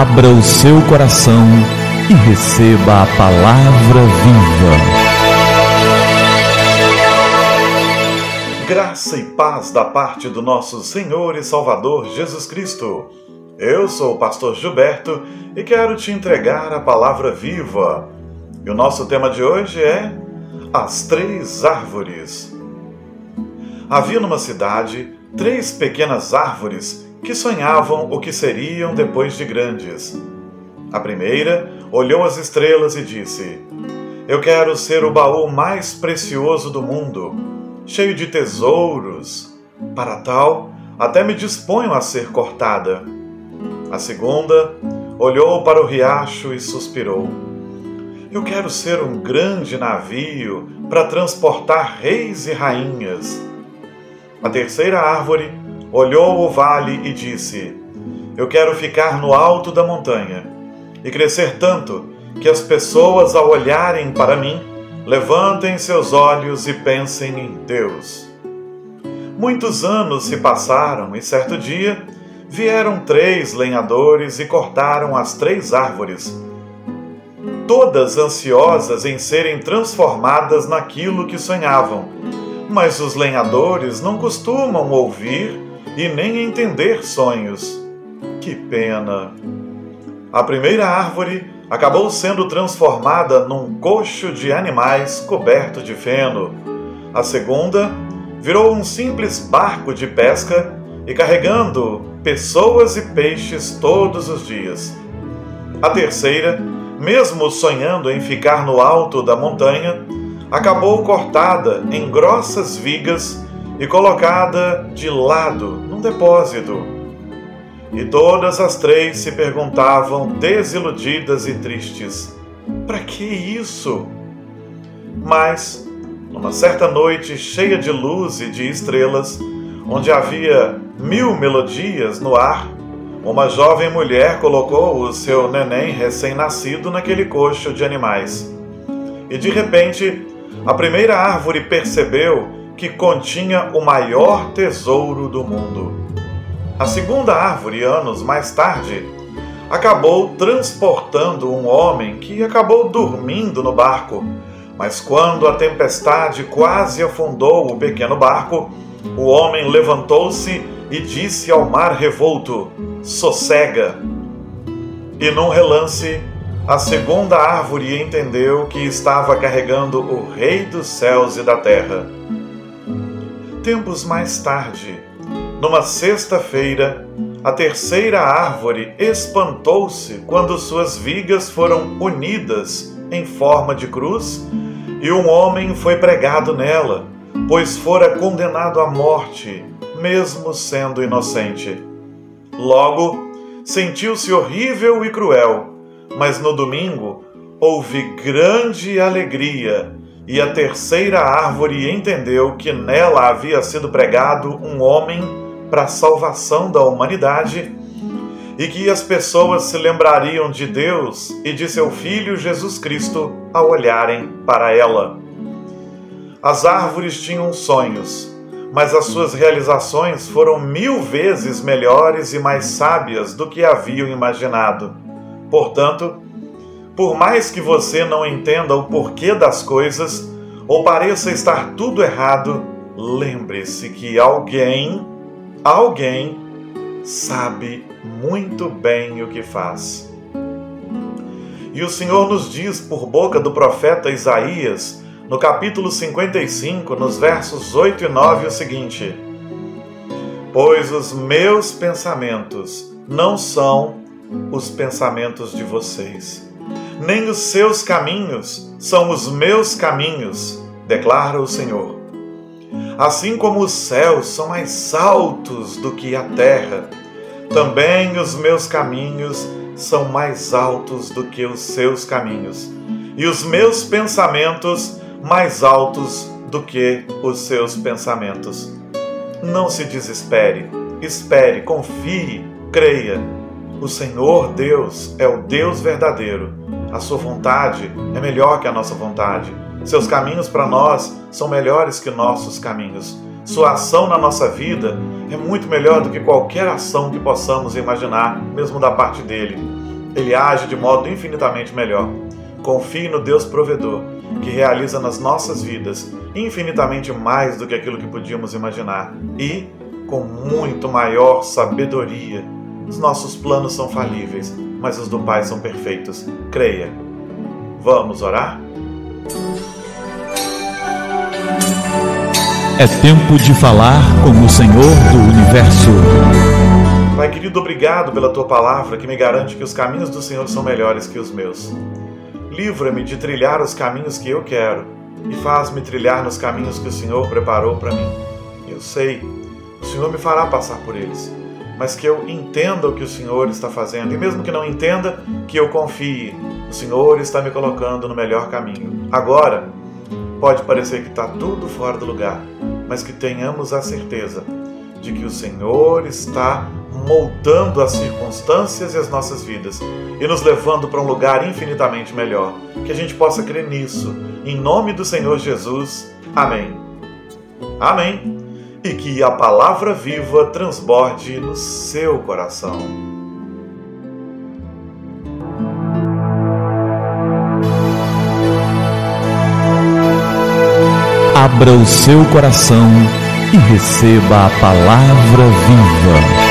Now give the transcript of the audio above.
Abra o seu coração e receba a palavra viva. Graça e paz da parte do nosso Senhor e Salvador Jesus Cristo. Eu sou o pastor Gilberto e quero te entregar a palavra viva. E o nosso tema de hoje é As Três Árvores. Havia numa cidade três pequenas árvores que sonhavam o que seriam depois de grandes. A primeira olhou as estrelas e disse: Eu quero ser o baú mais precioso do mundo, cheio de tesouros. Para tal, até me disponho a ser cortada. A segunda olhou para o riacho e suspirou. Eu quero ser um grande navio para transportar reis e rainhas. A terceira árvore olhou o vale e disse: Eu quero ficar no alto da montanha e crescer tanto que as pessoas, ao olharem para mim, levantem seus olhos e pensem em Deus. Muitos anos se passaram e certo dia vieram três lenhadores e cortaram as três árvores, todas ansiosas em serem transformadas naquilo que sonhavam. Mas os lenhadores não costumam ouvir e nem entender sonhos. Que pena! A primeira árvore acabou sendo transformada num coxo de animais coberto de feno. A segunda virou um simples barco de pesca e carregando pessoas e peixes todos os dias. A terceira, mesmo sonhando em ficar no alto da montanha, acabou cortada em grossas vigas e colocada de lado depósito. E todas as três se perguntavam, desiludidas e tristes: para que isso? Mas, numa certa noite cheia de luz e de estrelas, onde havia mil melodias no ar, uma jovem mulher colocou o seu neném recém-nascido naquele coxo de animais. E de repente, a primeira árvore percebeu que continha o maior tesouro do mundo. A segunda árvore, anos mais tarde, acabou transportando um homem que acabou dormindo no barco. Mas quando a tempestade quase afundou o pequeno barco, o homem levantou-se e disse ao mar revolto: Sossega! E num relance, a segunda árvore entendeu que estava carregando o Rei dos céus e da terra. Tempos mais tarde, numa sexta-feira, a terceira árvore espantou-se quando suas vigas foram unidas em forma de cruz e um homem foi pregado nela, pois fora condenado à morte, mesmo sendo inocente. Logo, sentiu-se horrível e cruel, mas no domingo houve grande alegria e a terceira árvore entendeu que nela havia sido pregado um homem para a salvação da humanidade e que as pessoas se lembrariam de Deus e de seu Filho Jesus Cristo ao olharem para ela. As árvores tinham sonhos, mas as suas realizações foram mil vezes melhores e mais sábias do que haviam imaginado. Portanto, por mais que você não entenda o porquê das coisas ou pareça estar tudo errado, lembre-se que alguém, alguém sabe muito bem o que faz. E o Senhor nos diz por boca do profeta Isaías, no capítulo 55, nos versos 8 e 9, o seguinte: Pois os meus pensamentos não são os pensamentos de vocês nem os seus caminhos são os meus caminhos, declara o Senhor. Assim como os céus são mais altos do que a terra, também os meus caminhos são mais altos do que os seus caminhos, e os meus pensamentos mais altos do que os seus pensamentos. Não se desespere, espere, confie, creia. O Senhor Deus é o Deus verdadeiro a sua vontade é melhor que a nossa vontade. Seus caminhos para nós são melhores que nossos caminhos. Sua ação na nossa vida é muito melhor do que qualquer ação que possamos imaginar, mesmo da parte dele. Ele age de modo infinitamente melhor. Confie no Deus provedor, que realiza nas nossas vidas infinitamente mais do que aquilo que podíamos imaginar e com muito maior sabedoria. Os nossos planos são falíveis, mas os do Pai são perfeitos. Creia. Vamos orar? É tempo de falar com o Senhor do Universo. Pai querido, obrigado pela tua palavra que me garante que os caminhos do Senhor são melhores que os meus. Livra-me de trilhar os caminhos que eu quero e faz-me trilhar nos caminhos que o Senhor preparou para mim. Eu sei, o Senhor me fará passar por eles, mas que eu entenda o que o Senhor está fazendo e mesmo que não entenda, que eu confie. O Senhor está me colocando no melhor caminho. Agora, pode parecer que está tudo fora do lugar, mas que tenhamos a certeza de que o Senhor está moldando as circunstâncias e as nossas vidas e nos levando para um lugar infinitamente melhor. Que a gente possa crer nisso. Em nome do Senhor Jesus. Amém. Amém. E que a palavra viva transborde no seu coração. Abra o seu coração e receba a palavra viva.